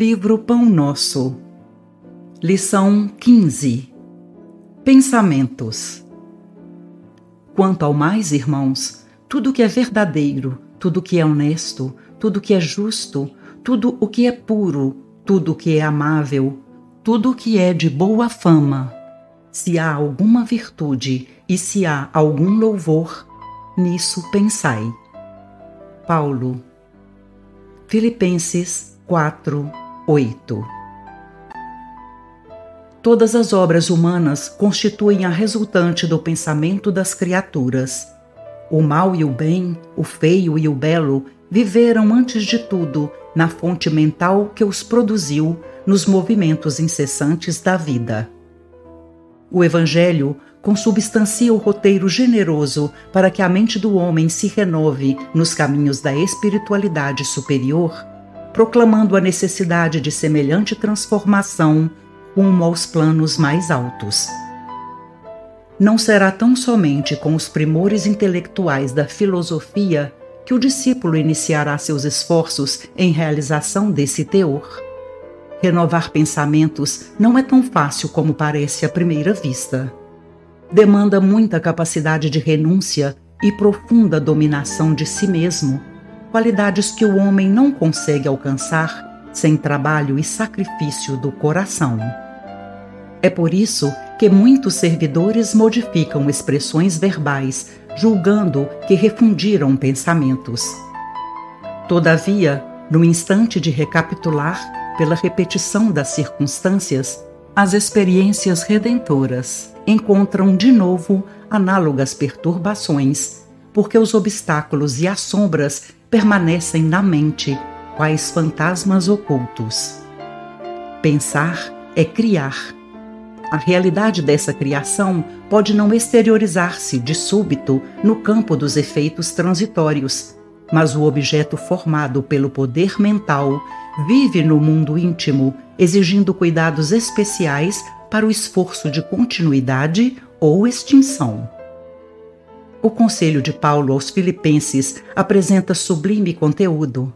Livro Pão Nosso, Lição 15 Pensamentos. Quanto ao mais, irmãos, tudo que é verdadeiro, tudo que é honesto, tudo que é justo, tudo o que é puro, tudo que é amável, tudo que é de boa fama, se há alguma virtude e se há algum louvor, nisso pensai. Paulo, Filipenses 4, 8 Todas as obras humanas constituem a resultante do pensamento das criaturas. O mal e o bem, o feio e o belo viveram antes de tudo na fonte mental que os produziu nos movimentos incessantes da vida. O Evangelho consubstancia o roteiro generoso para que a mente do homem se renove nos caminhos da espiritualidade superior, proclamando a necessidade de semelhante transformação rumo aos planos mais altos. Não será tão somente com os primores intelectuais da filosofia que o discípulo iniciará seus esforços em realização desse teor. Renovar pensamentos não é tão fácil como parece à primeira vista. Demanda muita capacidade de renúncia e profunda dominação de si mesmo, qualidades que o homem não consegue alcançar sem trabalho e sacrifício do coração. É por isso que muitos servidores modificam expressões verbais, julgando que refundiram pensamentos. Todavia, no instante de recapitular, pela repetição das circunstâncias, as experiências redentoras encontram de novo análogas perturbações, porque os obstáculos e as sombras permanecem na mente, quais fantasmas ocultos. Pensar é criar. A realidade dessa criação pode não exteriorizar-se de súbito no campo dos efeitos transitórios, mas o objeto formado pelo poder mental vive no mundo íntimo, exigindo cuidados especiais para o esforço de continuidade ou extinção. O conselho de Paulo aos Filipenses apresenta sublime conteúdo.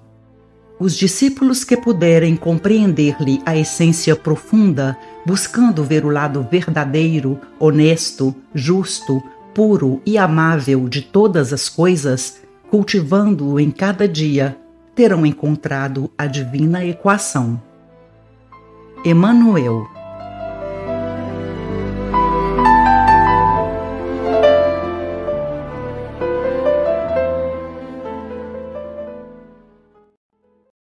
Os discípulos que puderem compreender-lhe a essência profunda, buscando ver o lado verdadeiro, honesto, justo, puro e amável de todas as coisas, cultivando-o em cada dia, terão encontrado a divina equação. Emmanuel